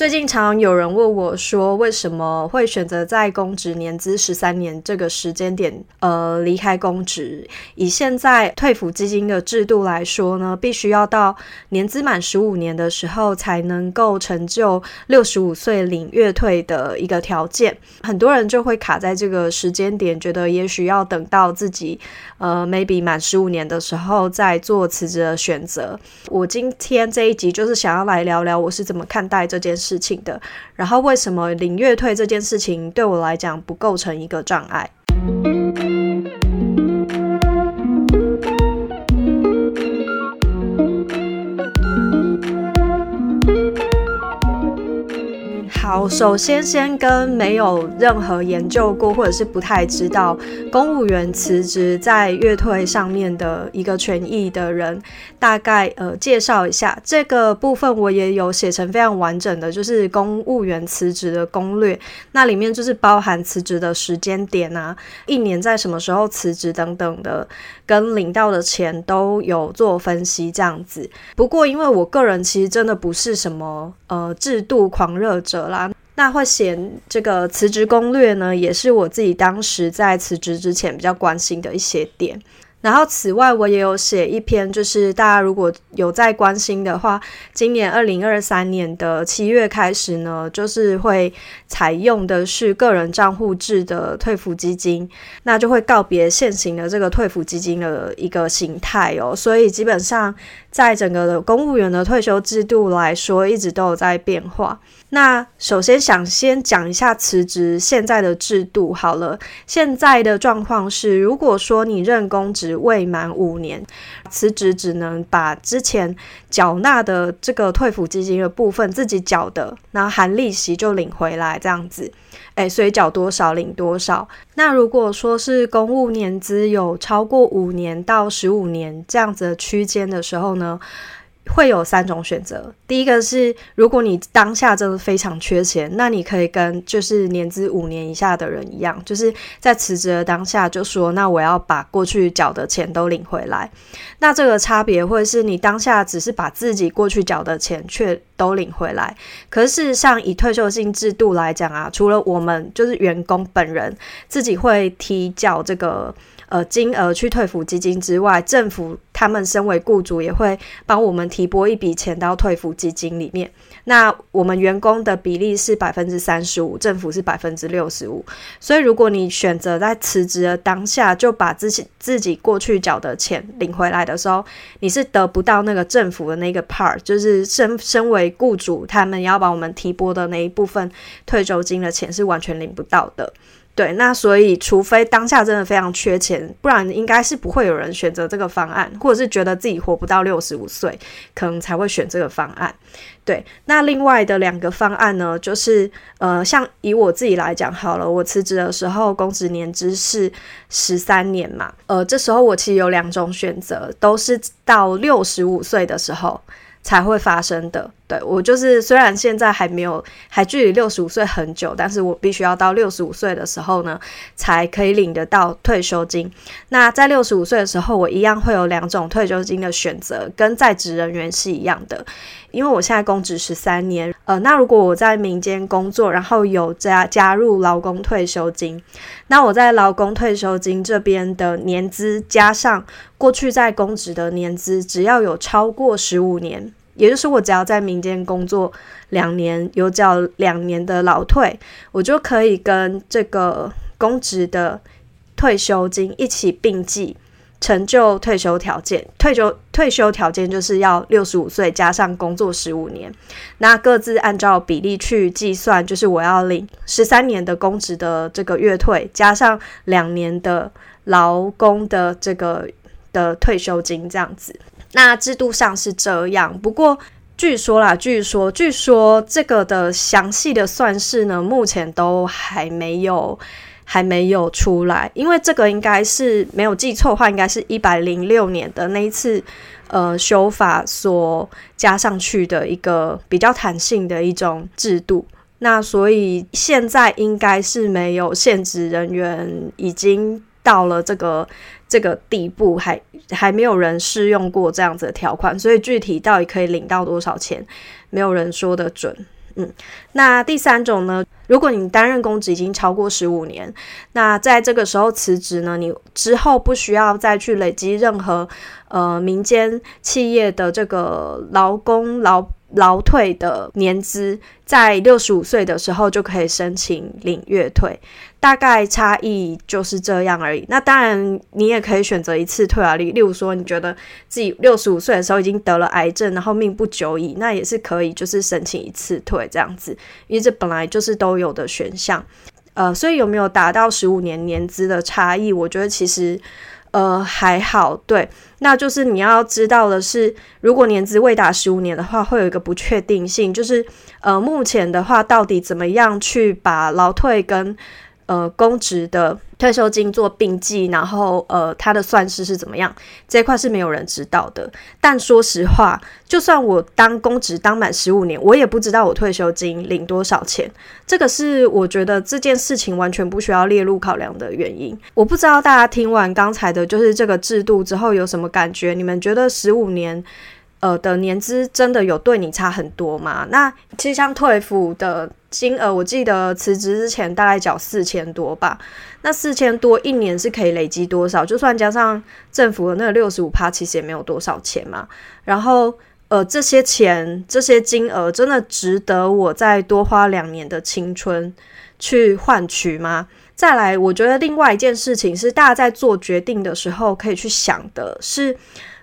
最近常有人问我说，为什么会选择在公职年资十三年这个时间点，呃，离开公职？以现在退抚基金的制度来说呢，必须要到年资满十五年的时候，才能够成就六十五岁领月退的一个条件。很多人就会卡在这个时间点，觉得也许要等到自己，呃，maybe 满十五年的时候再做辞职的选择。我今天这一集就是想要来聊聊我是怎么看待这件事。事情的，然后为什么领月退这件事情对我来讲不构成一个障碍？首先先跟没有任何研究过或者是不太知道公务员辞职在月退上面的一个权益的人，大概呃介绍一下这个部分，我也有写成非常完整的，就是公务员辞职的攻略，那里面就是包含辞职的时间点啊，一年在什么时候辞职等等的，跟领到的钱都有做分析这样子。不过因为我个人其实真的不是什么呃制度狂热者啦。那会写这个辞职攻略呢，也是我自己当时在辞职之前比较关心的一些点。然后，此外，我也有写一篇，就是大家如果有在关心的话，今年二零二三年的七月开始呢，就是会采用的是个人账户制的退服基金，那就会告别现行的这个退服基金的一个形态哦。所以，基本上在整个的公务员的退休制度来说，一直都有在变化。那首先想先讲一下辞职现在的制度好了。现在的状况是，如果说你任公职未满五年，辞职只能把之前缴纳的这个退抚基金的部分自己缴的，然后含利息就领回来这样子。诶，所以缴多少领多少。那如果说是公务年资有超过五年到十五年这样子的区间的时候？呢会有三种选择。第一个是，如果你当下真的非常缺钱，那你可以跟就是年资五年以下的人一样，就是在辞职的当下就说，那我要把过去缴的钱都领回来。那这个差别会是你当下只是把自己过去缴的钱却都领回来，可是事实上以退休金制度来讲啊，除了我们就是员工本人自己会提缴这个。呃，金额去退抚基金之外，政府他们身为雇主也会帮我们提拨一笔钱到退抚基金里面。那我们员工的比例是百分之三十五，政府是百分之六十五。所以，如果你选择在辞职的当下就把自己自己过去缴的钱领回来的时候，你是得不到那个政府的那个 part，就是身身为雇主他们要帮我们提拨的那一部分退休金的钱是完全领不到的。对，那所以除非当下真的非常缺钱，不然应该是不会有人选择这个方案，或者是觉得自己活不到六十五岁，可能才会选这个方案。对，那另外的两个方案呢，就是呃，像以我自己来讲好了，我辞职的时候公职年资是十三年嘛，呃，这时候我其实有两种选择，都是到六十五岁的时候。才会发生的。对我就是，虽然现在还没有，还距离六十五岁很久，但是我必须要到六十五岁的时候呢，才可以领得到退休金。那在六十五岁的时候，我一样会有两种退休金的选择，跟在职人员是一样的。因为我现在公职十三年，呃，那如果我在民间工作，然后有加加入劳工退休金，那我在劳工退休金这边的年资加上过去在公职的年资，只要有超过十五年。也就是我只要在民间工作两年，有缴两年的老退，我就可以跟这个公职的退休金一起并计，成就退休条件。退休退休条件就是要六十五岁加上工作十五年，那各自按照比例去计算，就是我要领十三年的公职的这个月退，加上两年的劳工的这个的退休金，这样子。那制度上是这样，不过据说啦，据说，据说这个的详细的算式呢，目前都还没有，还没有出来。因为这个应该是没有记错的话，应该是一百零六年的那一次呃修法所加上去的一个比较弹性的一种制度。那所以现在应该是没有现职人员已经到了这个。这个地步还还没有人试用过这样子的条款，所以具体到底可以领到多少钱，没有人说得准。嗯，那第三种呢？如果你担任公职已经超过十五年，那在这个时候辞职呢，你之后不需要再去累积任何呃民间企业的这个劳工劳。劳退的年资在六十五岁的时候就可以申请领月退，大概差异就是这样而已。那当然，你也可以选择一次退啊。例例如说，你觉得自己六十五岁的时候已经得了癌症，然后命不久矣，那也是可以，就是申请一次退这样子，因为这本来就是都有的选项。呃，所以有没有达到十五年年资的差异？我觉得其实。呃，还好，对，那就是你要知道的是，如果年资未达十五年的话，会有一个不确定性，就是呃，目前的话，到底怎么样去把劳退跟。呃，公职的退休金做并计，然后呃，它的算式是怎么样？这一块是没有人知道的。但说实话，就算我当公职当满十五年，我也不知道我退休金领多少钱。这个是我觉得这件事情完全不需要列入考量的原因。我不知道大家听完刚才的就是这个制度之后有什么感觉？你们觉得十五年？呃的年资真的有对你差很多吗？那其实像退服的金额，我记得辞职之前大概缴四千多吧。那四千多一年是可以累积多少？就算加上政府的那个六十五趴，其实也没有多少钱嘛。然后呃，这些钱这些金额真的值得我再多花两年的青春去换取吗？再来，我觉得另外一件事情是，大家在做决定的时候可以去想的是，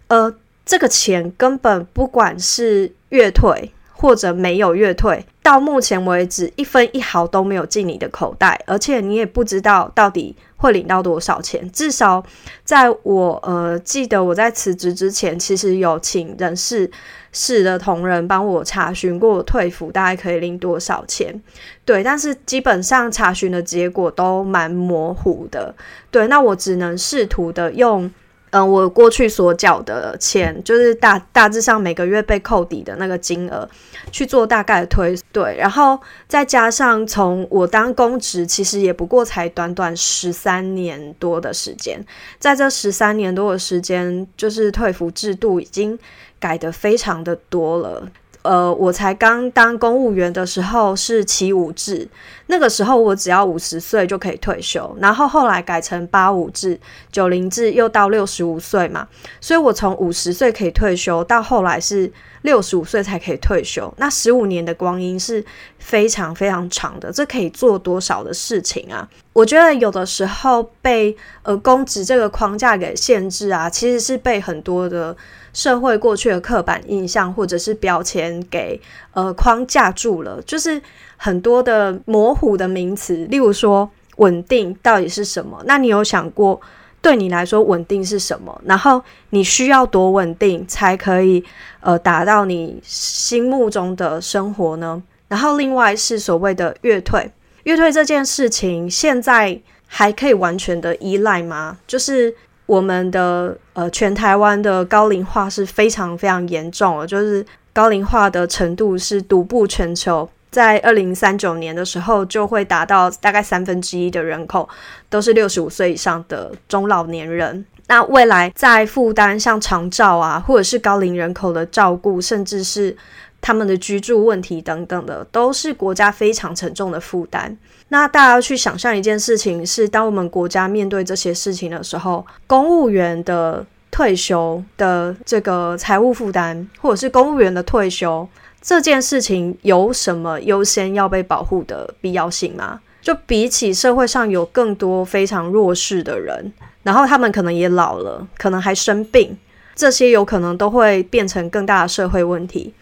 呃。这个钱根本不管是月退或者没有月退，到目前为止一分一毫都没有进你的口袋，而且你也不知道到底会领到多少钱。至少在我呃记得我在辞职之前，其实有请人事室的同仁帮我查询过退服大概可以领多少钱。对，但是基本上查询的结果都蛮模糊的。对，那我只能试图的用。嗯，我过去所缴的钱，就是大大致上每个月被扣抵的那个金额，去做大概的推对，然后再加上从我当公职，其实也不过才短短十三年多的时间，在这十三年多的时间，就是退服制度已经改得非常的多了。呃，我才刚当公务员的时候是七五制，那个时候我只要五十岁就可以退休，然后后来改成八五制、九零制，又到六十五岁嘛，所以我从五十岁可以退休，到后来是六十五岁才可以退休，那十五年的光阴是非常非常长的，这可以做多少的事情啊？我觉得有的时候被呃公职这个框架给限制啊，其实是被很多的。社会过去的刻板印象或者是标签给呃框架住了，就是很多的模糊的名词，例如说稳定到底是什么？那你有想过对你来说稳定是什么？然后你需要多稳定才可以呃达到你心目中的生活呢？然后另外是所谓的月退，月退这件事情现在还可以完全的依赖吗？就是。我们的呃，全台湾的高龄化是非常非常严重的，就是高龄化的程度是独步全球，在二零三九年的时候就会达到大概三分之一的人口都是六十五岁以上的中老年人。那未来在负担像长照啊，或者是高龄人口的照顾，甚至是他们的居住问题等等的，都是国家非常沉重的负担。那大家要去想象一件事情，是当我们国家面对这些事情的时候，公务员的退休的这个财务负担，或者是公务员的退休这件事情，有什么优先要被保护的必要性吗？就比起社会上有更多非常弱势的人，然后他们可能也老了，可能还生病，这些有可能都会变成更大的社会问题。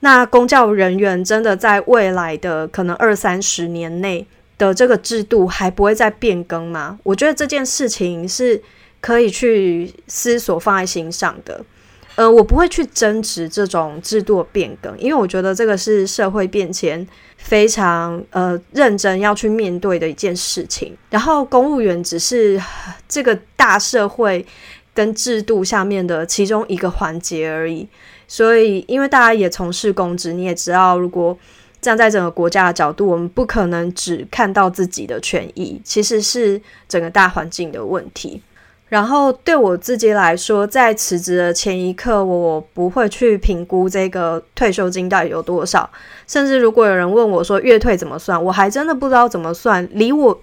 那公教人员真的在未来的可能二三十年内。的这个制度还不会再变更吗？我觉得这件事情是可以去思索放在心上的。呃，我不会去争执这种制度的变更，因为我觉得这个是社会变迁非常呃认真要去面对的一件事情。然后公务员只是这个大社会跟制度下面的其中一个环节而已。所以，因为大家也从事公职，你也知道，如果站在整个国家的角度，我们不可能只看到自己的权益，其实是整个大环境的问题。然后对我自己来说，在辞职的前一刻，我不会去评估这个退休金到底有多少。甚至如果有人问我说月退怎么算，我还真的不知道怎么算。离我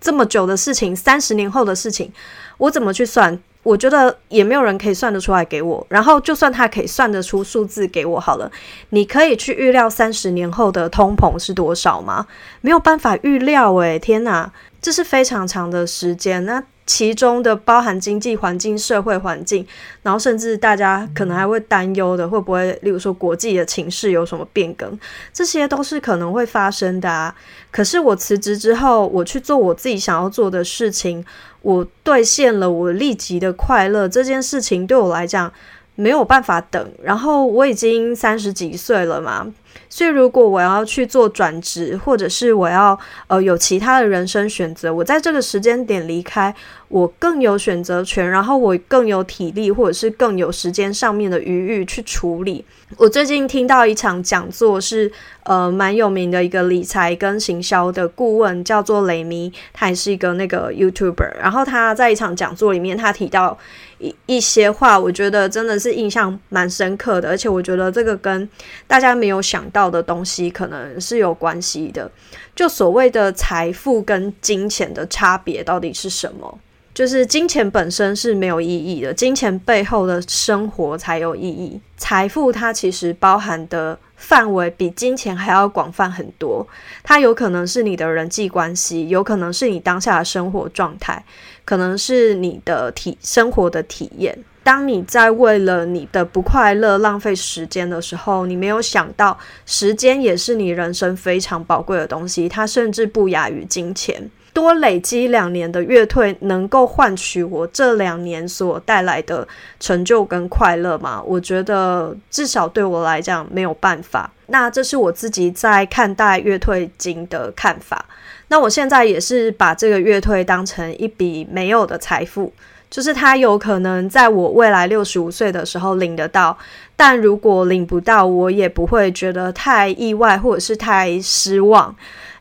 这么久的事情，三十年后的事情，我怎么去算？我觉得也没有人可以算得出来给我。然后就算他可以算得出数字给我好了，你可以去预料三十年后的通膨是多少吗？没有办法预料诶，天哪，这是非常长的时间。那其中的包含经济环境、社会环境，然后甚至大家可能还会担忧的，会不会，例如说国际的情势有什么变更，这些都是可能会发生的啊。可是我辞职之后，我去做我自己想要做的事情，我兑现了我立即的快乐，这件事情对我来讲没有办法等。然后我已经三十几岁了嘛。所以，如果我要去做转职，或者是我要呃有其他的人生选择，我在这个时间点离开，我更有选择权，然后我更有体力，或者是更有时间上面的余裕去处理。我最近听到一场讲座，是呃蛮有名的一个理财跟行销的顾问，叫做雷米，他也是一个那个 YouTuber。然后他在一场讲座里面，他提到一一些话，我觉得真的是印象蛮深刻的，而且我觉得这个跟大家没有想到的东西可能是有关系的。就所谓的财富跟金钱的差别到底是什么？就是金钱本身是没有意义的，金钱背后的生活才有意义。财富它其实包含的范围比金钱还要广泛很多，它有可能是你的人际关系，有可能是你当下的生活状态，可能是你的体生活的体验。当你在为了你的不快乐浪费时间的时候，你没有想到，时间也是你人生非常宝贵的东西，它甚至不亚于金钱。多累积两年的月退，能够换取我这两年所带来的成就跟快乐吗？我觉得至少对我来讲没有办法。那这是我自己在看待月退金的看法。那我现在也是把这个月退当成一笔没有的财富，就是他有可能在我未来六十五岁的时候领得到，但如果领不到，我也不会觉得太意外或者是太失望。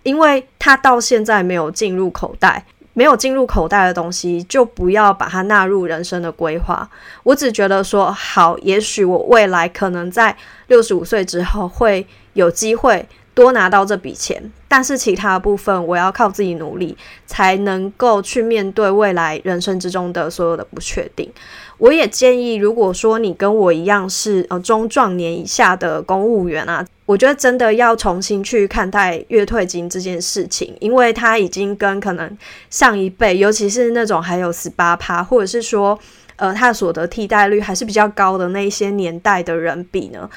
因为他到现在没有进入口袋，没有进入口袋的东西，就不要把它纳入人生的规划。我只觉得说，好，也许我未来可能在六十五岁之后会有机会多拿到这笔钱，但是其他部分我要靠自己努力，才能够去面对未来人生之中的所有的不确定。我也建议，如果说你跟我一样是呃中壮年以下的公务员啊，我觉得真的要重新去看待月退金这件事情，因为它已经跟可能上一辈，尤其是那种还有十八趴，或者是说呃他的所得替代率还是比较高的那一些年代的人比呢，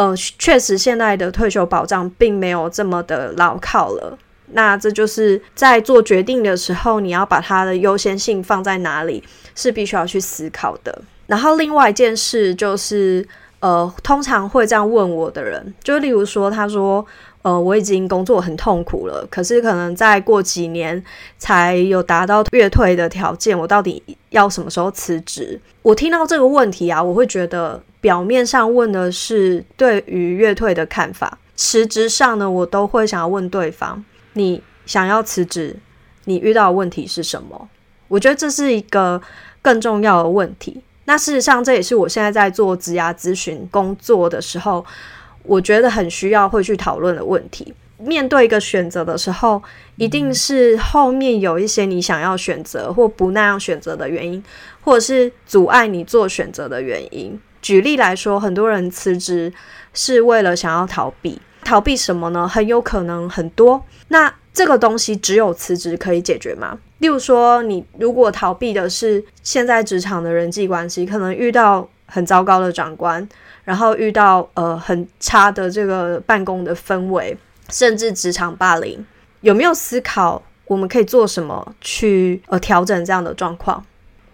呃，确实现在的退休保障并没有这么的牢靠了。那这就是在做决定的时候，你要把它的优先性放在哪里，是必须要去思考的。然后另外一件事就是，呃，通常会这样问我的人，就例如说，他说，呃，我已经工作很痛苦了，可是可能再过几年才有达到月退的条件，我到底要什么时候辞职？我听到这个问题啊，我会觉得表面上问的是对于月退的看法，实质上呢，我都会想要问对方。你想要辞职，你遇到的问题是什么？我觉得这是一个更重要的问题。那事实上，这也是我现在在做职涯咨询工作的时候，我觉得很需要会去讨论的问题。面对一个选择的时候，一定是后面有一些你想要选择或不那样选择的原因，或者是阻碍你做选择的原因。举例来说，很多人辞职是为了想要逃避。逃避什么呢？很有可能很多。那这个东西只有辞职可以解决吗？例如说，你如果逃避的是现在职场的人际关系，可能遇到很糟糕的长官，然后遇到呃很差的这个办公的氛围，甚至职场霸凌，有没有思考我们可以做什么去呃调整这样的状况？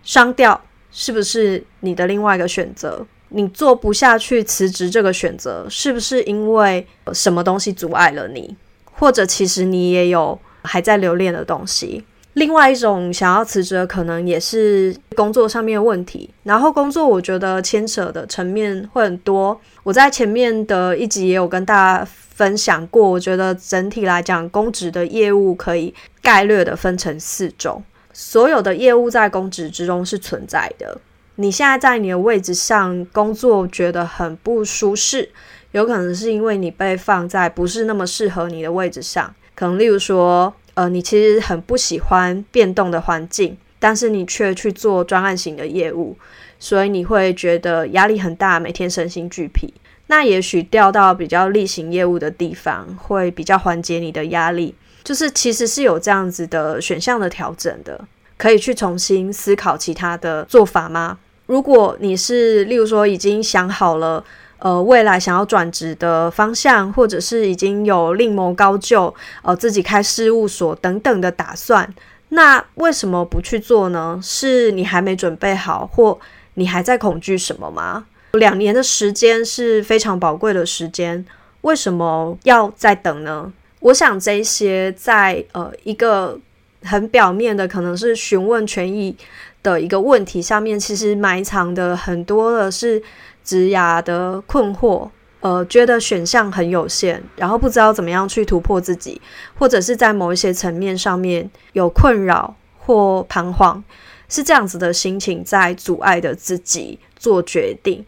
商调是不是你的另外一个选择？你做不下去辞职这个选择，是不是因为什么东西阻碍了你？或者其实你也有还在留恋的东西？另外一种想要辞职的可能也是工作上面的问题。然后工作我觉得牵扯的层面会很多。我在前面的一集也有跟大家分享过，我觉得整体来讲，公职的业务可以概略的分成四种。所有的业务在公职之中是存在的。你现在在你的位置上工作，觉得很不舒适，有可能是因为你被放在不是那么适合你的位置上。可能例如说，呃，你其实很不喜欢变动的环境，但是你却去做专案型的业务，所以你会觉得压力很大，每天身心俱疲。那也许调到比较例行业务的地方，会比较缓解你的压力。就是其实是有这样子的选项的调整的，可以去重新思考其他的做法吗？如果你是例如说已经想好了，呃，未来想要转职的方向，或者是已经有另谋高就，呃，自己开事务所等等的打算，那为什么不去做呢？是你还没准备好，或你还在恐惧什么吗？两年的时间是非常宝贵的时间，为什么要再等呢？我想这些在呃一个很表面的，可能是询问权益的一个问题下面，其实埋藏的很多的是职涯的困惑，呃，觉得选项很有限，然后不知道怎么样去突破自己，或者是在某一些层面上面有困扰或彷徨，是这样子的心情在阻碍的自己做决定。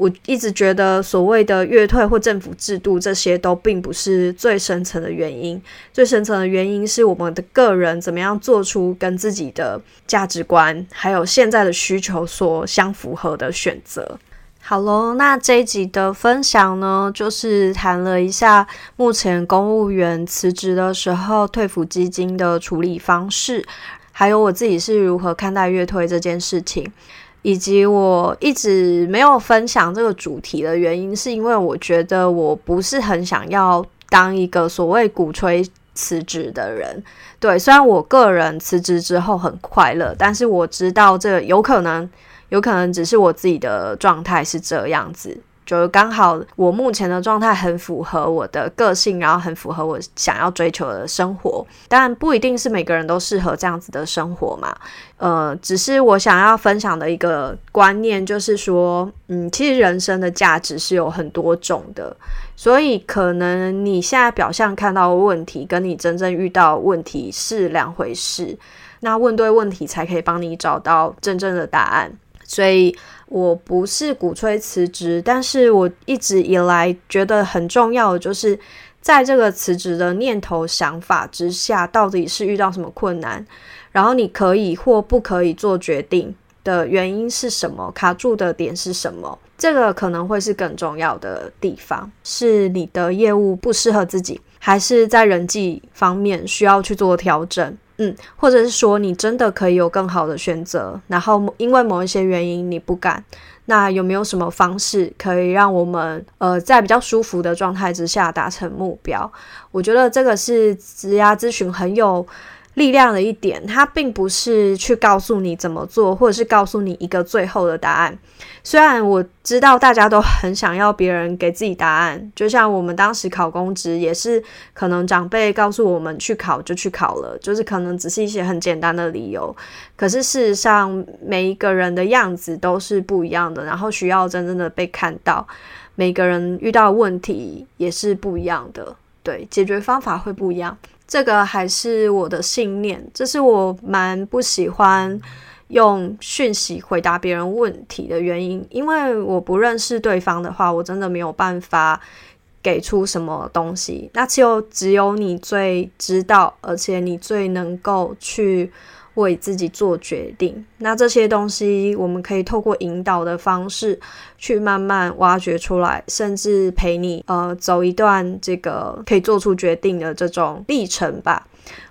我一直觉得，所谓的月退或政府制度，这些都并不是最深层的原因。最深层的原因是我们的个人怎么样做出跟自己的价值观还有现在的需求所相符合的选择。好喽，那这一集的分享呢，就是谈了一下目前公务员辞职的时候退抚基金的处理方式，还有我自己是如何看待月退这件事情。以及我一直没有分享这个主题的原因，是因为我觉得我不是很想要当一个所谓鼓吹辞职的人。对，虽然我个人辞职之后很快乐，但是我知道这有可能，有可能只是我自己的状态是这样子。就是刚好我目前的状态很符合我的个性，然后很符合我想要追求的生活，但不一定是每个人都适合这样子的生活嘛。呃，只是我想要分享的一个观念就是说，嗯，其实人生的价值是有很多种的，所以可能你现在表象看到的问题，跟你真正遇到问题是两回事。那问对问题，才可以帮你找到真正的答案。所以。我不是鼓吹辞职，但是我一直以来觉得很重要的就是，在这个辞职的念头想法之下，到底是遇到什么困难，然后你可以或不可以做决定的原因是什么，卡住的点是什么，这个可能会是更重要的地方，是你的业务不适合自己，还是在人际方面需要去做调整。嗯，或者是说你真的可以有更好的选择，然后因为某一些原因你不敢，那有没有什么方式可以让我们呃在比较舒服的状态之下达成目标？我觉得这个是职涯咨询很有。力量的一点，它并不是去告诉你怎么做，或者是告诉你一个最后的答案。虽然我知道大家都很想要别人给自己答案，就像我们当时考公职，也是可能长辈告诉我们去考就去考了，就是可能只是一些很简单的理由。可是事实上，每一个人的样子都是不一样的，然后需要真正的被看到。每个人遇到问题也是不一样的，对，解决方法会不一样。这个还是我的信念，这是我蛮不喜欢用讯息回答别人问题的原因，因为我不认识对方的话，我真的没有办法给出什么东西。那就只有你最知道，而且你最能够去。为自己做决定，那这些东西我们可以透过引导的方式去慢慢挖掘出来，甚至陪你呃走一段这个可以做出决定的这种历程吧。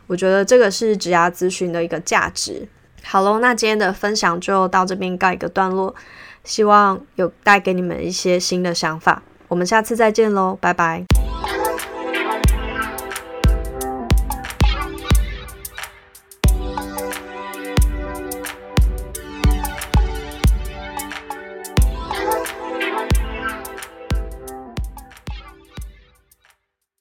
我觉得这个是职涯咨询的一个价值。好喽，那今天的分享就到这边告一个段落，希望有带给你们一些新的想法。我们下次再见喽，拜拜。